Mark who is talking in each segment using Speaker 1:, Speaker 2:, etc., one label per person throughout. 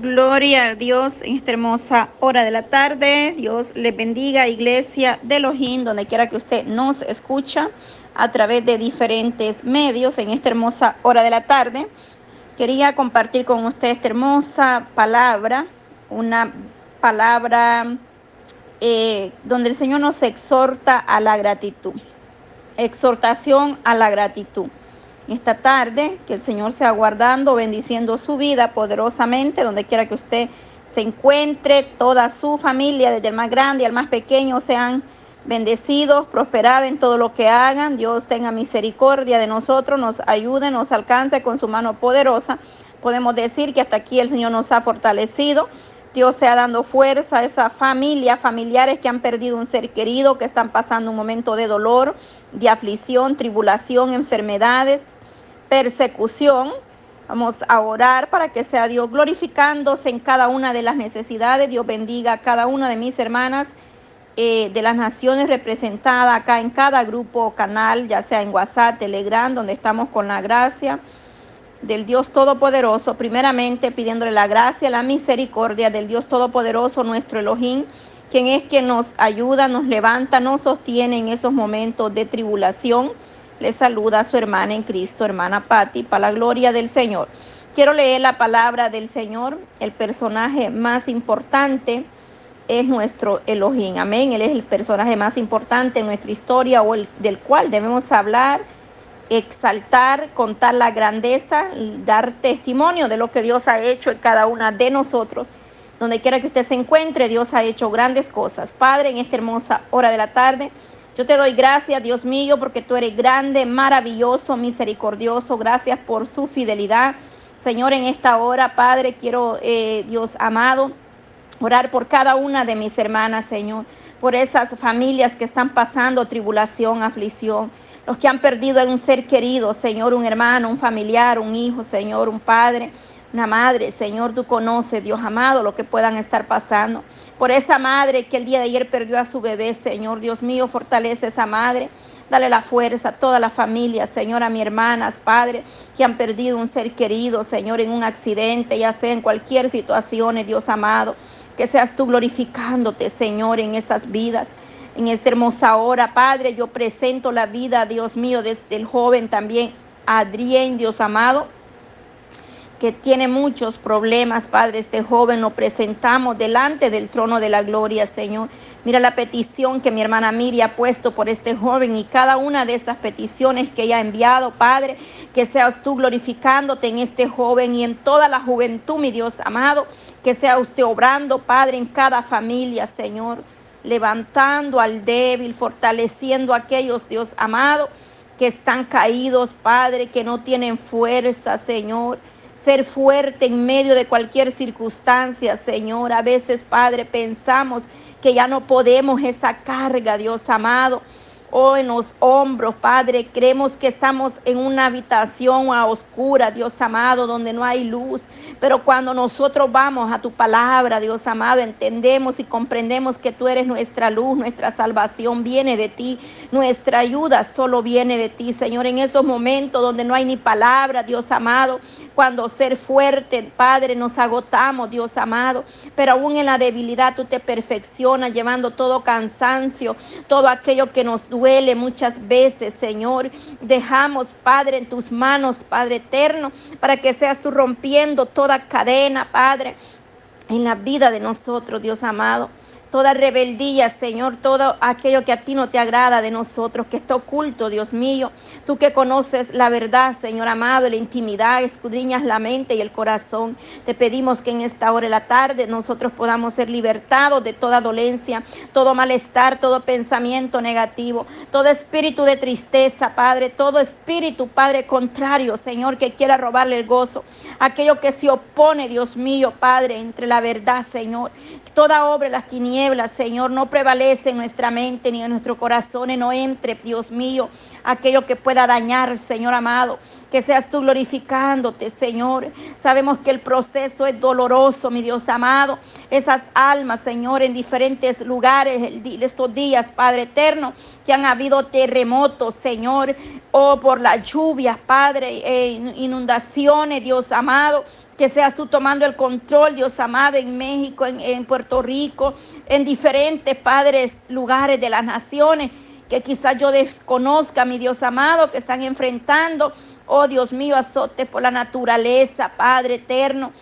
Speaker 1: Gloria a Dios en esta hermosa hora de la tarde. Dios le bendiga, iglesia de Elohim, donde quiera que usted nos escucha a través de diferentes medios en esta hermosa hora de la tarde. Quería compartir con usted esta hermosa palabra, una palabra eh, donde el Señor nos exhorta a la gratitud. Exhortación a la gratitud esta tarde, que el Señor sea guardando, bendiciendo su vida poderosamente, donde quiera que usted se encuentre, toda su familia, desde el más grande al más pequeño, sean bendecidos, prosperados en todo lo que hagan. Dios tenga misericordia de nosotros, nos ayude, nos alcance con su mano poderosa. Podemos decir que hasta aquí el Señor nos ha fortalecido. Dios sea dando fuerza a esa familia, familiares que han perdido un ser querido, que están pasando un momento de dolor, de aflicción, tribulación, enfermedades persecución. Vamos a orar para que sea Dios glorificándose en cada una de las necesidades. Dios bendiga a cada una de mis hermanas eh, de las naciones representadas acá en cada grupo o canal, ya sea en WhatsApp, Telegram, donde estamos con la gracia del Dios Todopoderoso, primeramente pidiéndole la gracia, la misericordia del Dios Todopoderoso, nuestro Elohim, quien es quien nos ayuda, nos levanta, nos sostiene en esos momentos de tribulación le saluda a su hermana en Cristo, hermana Patti, para la gloria del Señor. Quiero leer la palabra del Señor. El personaje más importante es nuestro Elohim. Amén. Él es el personaje más importante en nuestra historia o el del cual debemos hablar, exaltar, contar la grandeza, dar testimonio de lo que Dios ha hecho en cada una de nosotros. Donde quiera que usted se encuentre, Dios ha hecho grandes cosas. Padre, en esta hermosa hora de la tarde, yo te doy gracias, Dios mío, porque tú eres grande, maravilloso, misericordioso. Gracias por su fidelidad. Señor, en esta hora, Padre, quiero, eh, Dios amado, orar por cada una de mis hermanas, Señor, por esas familias que están pasando tribulación, aflicción, los que han perdido a un ser querido, Señor, un hermano, un familiar, un hijo, Señor, un padre una madre, Señor, tú conoces, Dios amado, lo que puedan estar pasando. Por esa madre que el día de ayer perdió a su bebé, Señor, Dios mío, fortalece esa madre. Dale la fuerza a toda la familia, Señor, a mis hermanas, Padre, que han perdido un ser querido, Señor, en un accidente, ya sea en cualquier situación, Dios amado. Que seas tú glorificándote, Señor, en esas vidas. En esta hermosa hora, Padre, yo presento la vida, Dios mío, desde el joven también, Adrián, Dios amado que tiene muchos problemas, Padre, este joven lo presentamos delante del trono de la gloria, Señor. Mira la petición que mi hermana Miri ha puesto por este joven y cada una de esas peticiones que ella ha enviado, Padre, que seas tú glorificándote en este joven y en toda la juventud, mi Dios amado, que sea usted obrando, Padre, en cada familia, Señor, levantando al débil, fortaleciendo a aquellos, Dios amado, que están caídos, Padre, que no tienen fuerza, Señor ser fuerte en medio de cualquier circunstancia, Señor. A veces, Padre, pensamos que ya no podemos esa carga, Dios amado oh, en los hombros, Padre. Creemos que estamos en una habitación a oscura, Dios amado, donde no hay luz. Pero cuando nosotros vamos a tu palabra, Dios amado, entendemos y comprendemos que tú eres nuestra luz, nuestra salvación viene de ti, nuestra ayuda solo viene de ti, Señor. En esos momentos donde no hay ni palabra, Dios amado, cuando ser fuerte, Padre, nos agotamos, Dios amado. Pero aún en la debilidad tú te perfeccionas, llevando todo cansancio, todo aquello que nos duele muchas veces, Señor. Dejamos, Padre, en tus manos, Padre eterno, para que seas tú rompiendo toda cadena, Padre, en la vida de nosotros, Dios amado toda rebeldía, Señor, todo aquello que a ti no te agrada de nosotros, que está oculto, Dios mío. Tú que conoces la verdad, Señor amado, la intimidad, escudriñas la mente y el corazón. Te pedimos que en esta hora de la tarde nosotros podamos ser libertados de toda dolencia, todo malestar, todo pensamiento negativo, todo espíritu de tristeza, Padre, todo espíritu, Padre, contrario, Señor, que quiera robarle el gozo, aquello que se opone, Dios mío, Padre, entre la verdad, Señor, toda obra las tinieblas Señor, no prevalece en nuestra mente ni en nuestro corazón, no entre, Dios mío, aquello que pueda dañar, Señor amado, que seas tú glorificándote, Señor. Sabemos que el proceso es doloroso, mi Dios amado. Esas almas, Señor, en diferentes lugares estos días, Padre eterno, que han habido terremotos, Señor, o por las lluvias, Padre, e inundaciones, Dios amado. que seas tú tomando el control, Dios amado, en México, en Puerto Rico, en diferentes padres, lugares de las naciones que quizás yo desconozca, mi Dios amado, que están enfrentando, oh Dios mío, azote por la naturaleza, Padre eterno,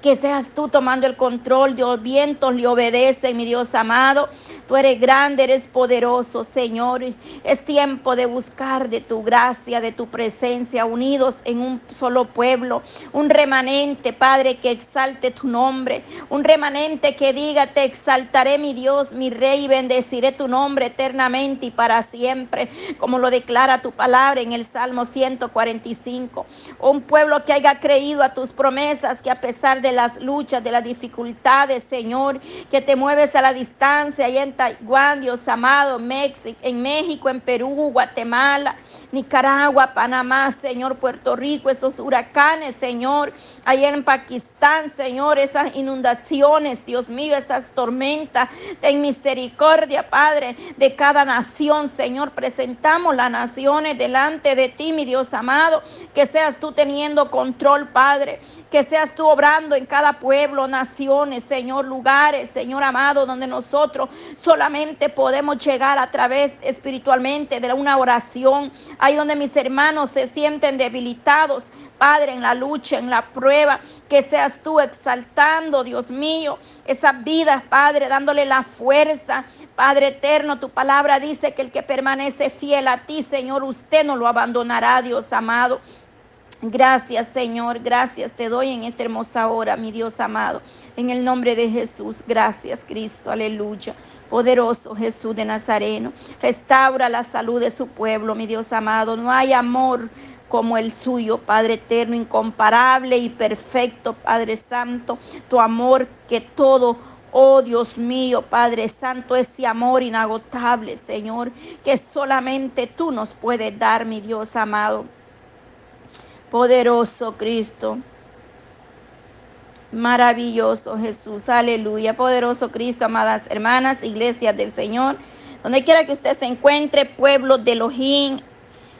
Speaker 1: que seas tú tomando el control, Dios, vientos le obedecen, mi Dios amado. Tú eres grande, eres poderoso, Señor. Es tiempo de buscar de tu gracia, de tu presencia, unidos en un solo pueblo. Un remanente, Padre, que exalte tu nombre. Un remanente que diga, te exaltaré, mi Dios, mi Rey, y bendeciré tu nombre eternamente y para siempre, como lo declara tu palabra en el Salmo 145. Un pueblo que haya creído a tus promesas, que a pesar de las luchas, de las dificultades, Señor, que te mueves a la distancia, allá en Taiwán, Dios amado, en México, en Perú, Guatemala, Nicaragua, Panamá, Señor, Puerto Rico, esos huracanes, Señor, allá en Pakistán, Señor, esas inundaciones, Dios mío, esas tormentas, ten misericordia, Padre, de cada nación, Señor, presentamos las naciones delante de ti, mi Dios amado, que seas tú teniendo control, Padre, que seas tú en cada pueblo, naciones, Señor, lugares, Señor amado, donde nosotros solamente podemos llegar a través espiritualmente de una oración. Ahí donde mis hermanos se sienten debilitados, Padre, en la lucha, en la prueba, que seas tú exaltando, Dios mío, esas vidas, Padre, dándole la fuerza. Padre eterno, tu palabra dice que el que permanece fiel a ti, Señor, usted no lo abandonará, Dios amado. Gracias Señor, gracias te doy en esta hermosa hora, mi Dios amado. En el nombre de Jesús, gracias Cristo, aleluya. Poderoso Jesús de Nazareno, restaura la salud de su pueblo, mi Dios amado. No hay amor como el suyo, Padre eterno, incomparable y perfecto, Padre Santo. Tu amor que todo Oh Dios mío, Padre Santo, ese amor inagotable, Señor, que solamente tú nos puedes dar, mi Dios amado. Poderoso Cristo. Maravilloso Jesús. Aleluya. Poderoso Cristo, amadas hermanas, iglesias del Señor. Donde quiera que usted se encuentre, pueblo de Elohim,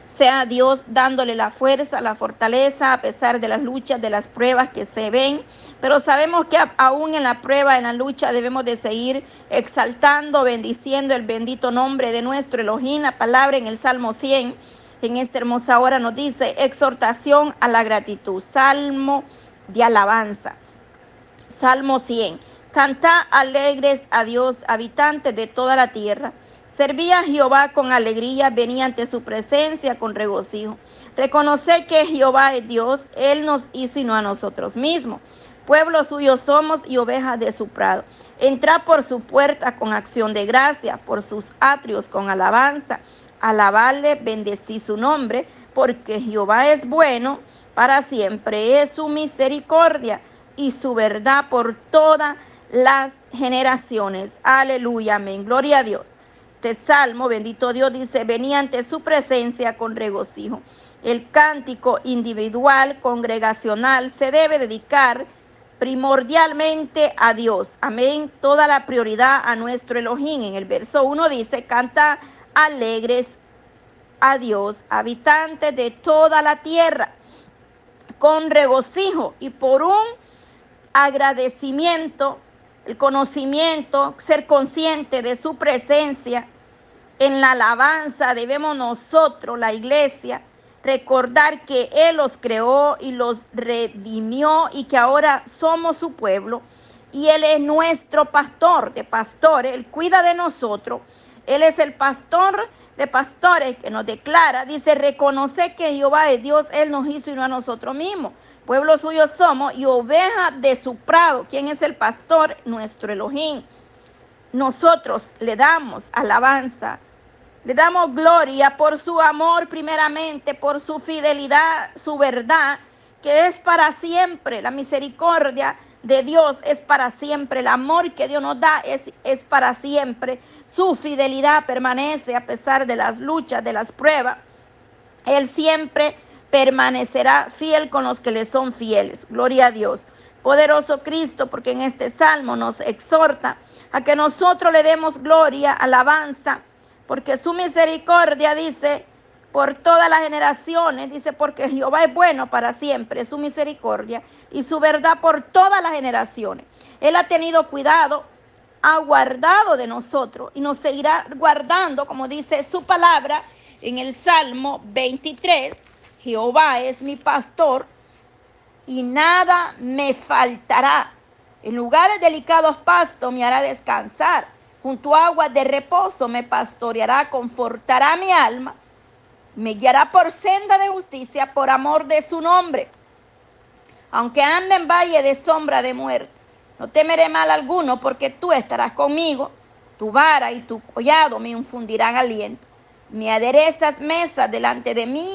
Speaker 1: sea Dios dándole la fuerza, la fortaleza a pesar de las luchas, de las pruebas que se ven. Pero sabemos que aún en la prueba, en la lucha, debemos de seguir exaltando, bendiciendo el bendito nombre de nuestro Elohim. La palabra en el Salmo 100 en esta hermosa hora nos dice exhortación a la gratitud, salmo de alabanza. Salmo 100. Canta alegres a Dios, habitantes de toda la tierra. Servía a Jehová con alegría, venía ante su presencia con regocijo. Reconocer que Jehová es Dios, Él nos hizo y no a nosotros mismos. Pueblo suyo somos y ovejas de su prado. Entra por su puerta con acción de gracia, por sus atrios con alabanza alabarle, bendecí su nombre, porque Jehová es bueno, para siempre es su misericordia y su verdad por todas las generaciones. Aleluya, amén. Gloria a Dios. Este salmo, bendito Dios, dice, venía ante su presencia con regocijo. El cántico individual, congregacional, se debe dedicar primordialmente a Dios. Amén. Toda la prioridad a nuestro Elohim. En el verso 1 dice, canta alegres a Dios, habitantes de toda la tierra, con regocijo y por un agradecimiento, el conocimiento, ser consciente de su presencia en la alabanza, debemos nosotros, la iglesia, recordar que Él los creó y los redimió y que ahora somos su pueblo. Y Él es nuestro pastor de pastores, Él cuida de nosotros él es el pastor de pastores que nos declara, dice, reconoce que Jehová es Dios, Él nos hizo y no a nosotros mismos. Pueblo suyo somos y oveja de su prado. ¿Quién es el pastor? Nuestro Elohim. Nosotros le damos alabanza, le damos gloria por su amor primeramente, por su fidelidad, su verdad, que es para siempre. La misericordia de Dios es para siempre. El amor que Dios nos da es, es para siempre. Su fidelidad permanece a pesar de las luchas, de las pruebas. Él siempre permanecerá fiel con los que le son fieles. Gloria a Dios. Poderoso Cristo, porque en este salmo nos exhorta a que nosotros le demos gloria, alabanza, porque su misericordia dice, por todas las generaciones, dice, porque Jehová es bueno para siempre, su misericordia y su verdad por todas las generaciones. Él ha tenido cuidado, ha guardado de nosotros y nos seguirá guardando, como dice su palabra en el Salmo 23, Jehová es mi pastor y nada me faltará. En lugares delicados pasto me hará descansar. Junto a aguas de reposo me pastoreará, confortará mi alma me guiará por senda de justicia por amor de su nombre. Aunque ande en valle de sombra de muerte, no temeré mal alguno porque tú estarás conmigo. Tu vara y tu collado me infundirán aliento. Me aderezas mesa delante de mí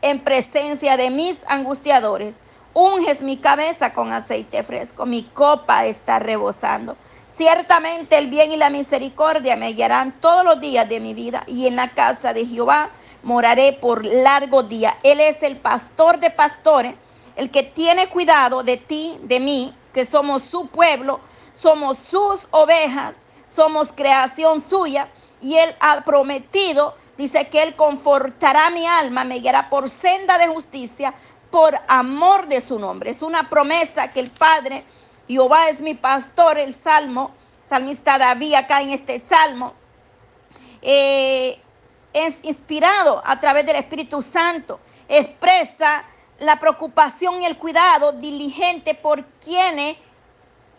Speaker 1: en presencia de mis angustiadores. Unges mi cabeza con aceite fresco, mi copa está rebosando. Ciertamente el bien y la misericordia me guiarán todos los días de mi vida y en la casa de Jehová moraré por largo día. Él es el pastor de pastores, el que tiene cuidado de ti, de mí, que somos su pueblo, somos sus ovejas, somos creación suya. Y Él ha prometido, dice que Él confortará mi alma, me guiará por senda de justicia, por amor de su nombre. Es una promesa que el Padre, Jehová es mi pastor, el Salmo, salmista David acá en este Salmo. Eh, es inspirado a través del Espíritu Santo. Expresa la preocupación y el cuidado diligente por quienes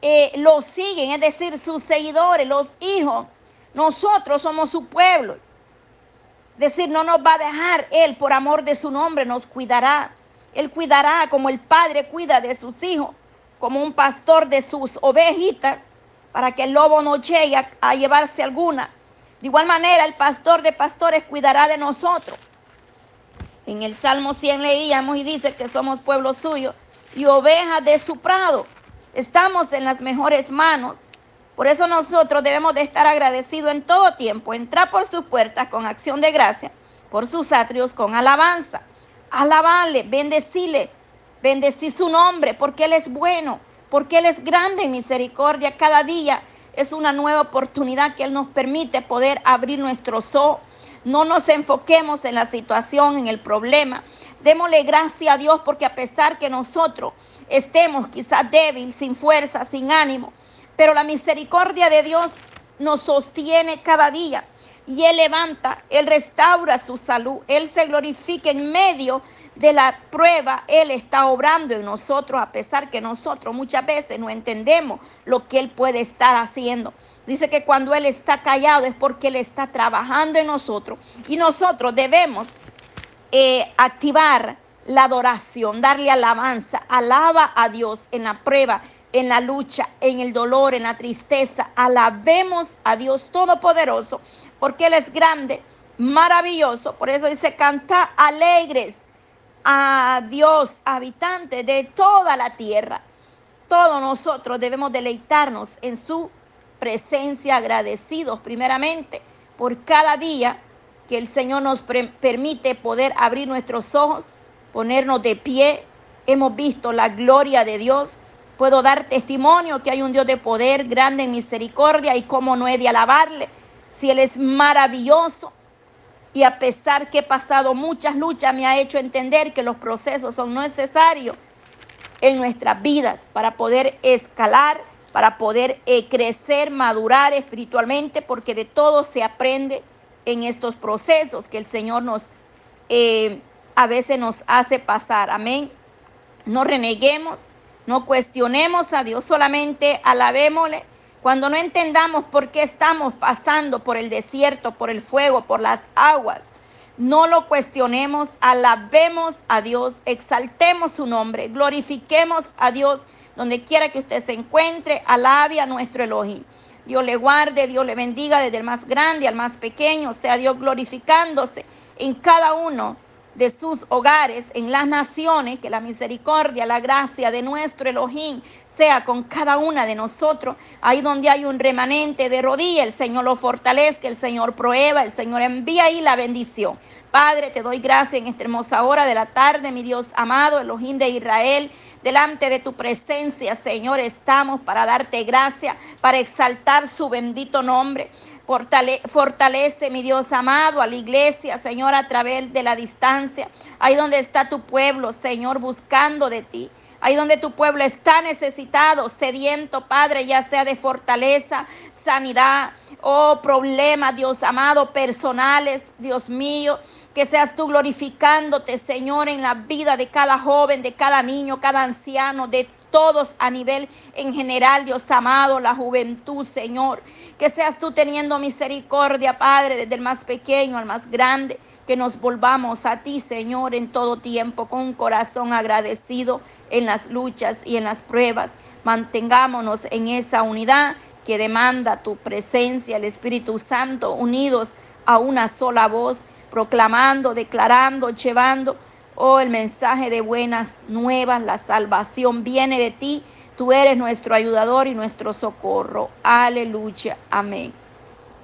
Speaker 1: eh, lo siguen, es decir, sus seguidores, los hijos. Nosotros somos su pueblo. Es decir, no nos va a dejar Él por amor de su nombre, nos cuidará. Él cuidará como el Padre cuida de sus hijos, como un pastor de sus ovejitas, para que el lobo no llegue a llevarse alguna. De igual manera, el pastor de pastores cuidará de nosotros. En el Salmo 100 leíamos y dice que somos pueblo suyo y ovejas de su prado. Estamos en las mejores manos. Por eso nosotros debemos de estar agradecidos en todo tiempo, entrar por sus puertas con acción de gracia, por sus atrios con alabanza. Alabarle, bendecirle, bendecir su nombre, porque Él es bueno, porque Él es grande en misericordia cada día es una nueva oportunidad que Él nos permite poder abrir nuestros ojos. No nos enfoquemos en la situación, en el problema. Démosle gracias a Dios porque a pesar que nosotros estemos quizás débiles, sin fuerza, sin ánimo, pero la misericordia de Dios nos sostiene cada día. Y Él levanta, Él restaura su salud, Él se glorifica en medio de la prueba, Él está obrando en nosotros, a pesar que nosotros muchas veces no entendemos lo que Él puede estar haciendo. Dice que cuando Él está callado es porque Él está trabajando en nosotros y nosotros debemos eh, activar la adoración, darle alabanza, alaba a Dios en la prueba, en la lucha, en el dolor, en la tristeza. Alabemos a Dios Todopoderoso porque Él es grande, maravilloso. Por eso dice, canta alegres a Dios, habitante de toda la tierra. Todos nosotros debemos deleitarnos en su presencia, agradecidos primeramente por cada día que el Señor nos permite poder abrir nuestros ojos, ponernos de pie. Hemos visto la gloria de Dios. Puedo dar testimonio que hay un Dios de poder, grande en misericordia y cómo no he de alabarle. Si Él es maravilloso, y a pesar que he pasado muchas luchas, me ha hecho entender que los procesos son necesarios en nuestras vidas para poder escalar, para poder eh, crecer, madurar espiritualmente, porque de todo se aprende en estos procesos que el Señor nos eh, a veces nos hace pasar. Amén. No reneguemos, no cuestionemos a Dios, solamente alabémosle cuando no entendamos por qué estamos pasando por el desierto, por el fuego, por las aguas, no lo cuestionemos, alabemos a Dios, exaltemos su nombre, glorifiquemos a Dios donde quiera que usted se encuentre, alabe a nuestro Elohim. Dios le guarde, Dios le bendiga desde el más grande al más pequeño, sea Dios glorificándose en cada uno de sus hogares, en las naciones, que la misericordia, la gracia de nuestro Elohim sea con cada una de nosotros. Ahí donde hay un remanente de rodilla, el Señor lo fortalezca, el Señor prueba, el Señor envía ahí la bendición. Padre, te doy gracias en esta hermosa hora de la tarde, mi Dios amado, Elohim de Israel. Delante de tu presencia, Señor, estamos para darte gracia, para exaltar su bendito nombre. Fortalece, mi Dios amado, a la iglesia, Señor, a través de la distancia. Ahí donde está tu pueblo, Señor, buscando de ti. Ahí donde tu pueblo está necesitado, sediento, Padre, ya sea de fortaleza, sanidad o oh, problemas, Dios amado, personales, Dios mío. Que seas tú glorificándote, Señor, en la vida de cada joven, de cada niño, cada anciano, de todos a nivel en general, Dios amado, la juventud, Señor. Que seas tú teniendo misericordia, Padre, desde el más pequeño al más grande. Que nos volvamos a ti, Señor, en todo tiempo, con un corazón agradecido en las luchas y en las pruebas. Mantengámonos en esa unidad que demanda tu presencia, el Espíritu Santo, unidos a una sola voz, proclamando, declarando, llevando, oh, el mensaje de buenas nuevas, la salvación viene de ti, tú eres nuestro ayudador y nuestro socorro. Aleluya, amén.